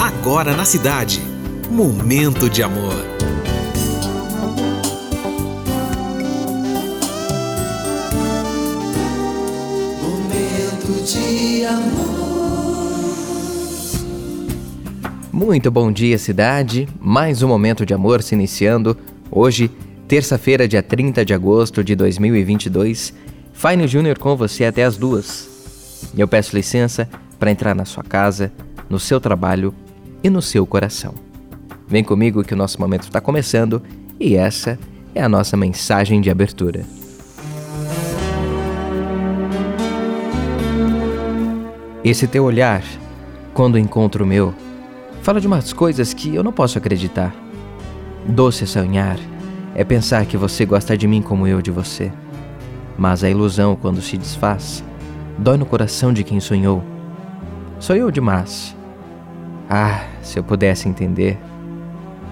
Agora na cidade. Momento de amor. Momento de amor. Muito bom dia, cidade. Mais um momento de amor se iniciando. Hoje, terça-feira, dia 30 de agosto de 2022. Fine Júnior com você até as duas. Eu peço licença para entrar na sua casa, no seu trabalho e no seu coração. Vem comigo que o nosso momento está começando e essa é a nossa mensagem de abertura. Esse teu olhar, quando encontro o meu, fala de umas coisas que eu não posso acreditar. Doce sonhar é pensar que você gosta de mim como eu de você. Mas a ilusão, quando se desfaz, dói no coração de quem sonhou. Sou eu demais. Ah, se eu pudesse entender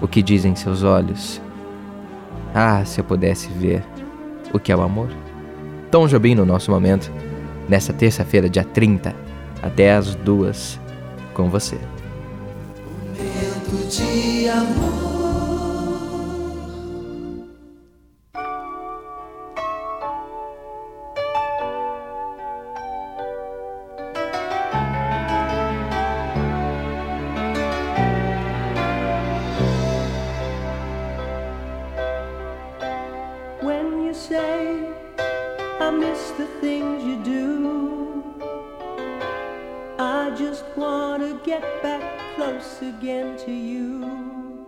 o que dizem seus olhos. Ah, se eu pudesse ver o que é o amor. Tom Jobim no nosso momento, nessa terça-feira, dia 30, até as duas, com você. Momento de amor. Say I miss the things you do, I just want to get back close again to you.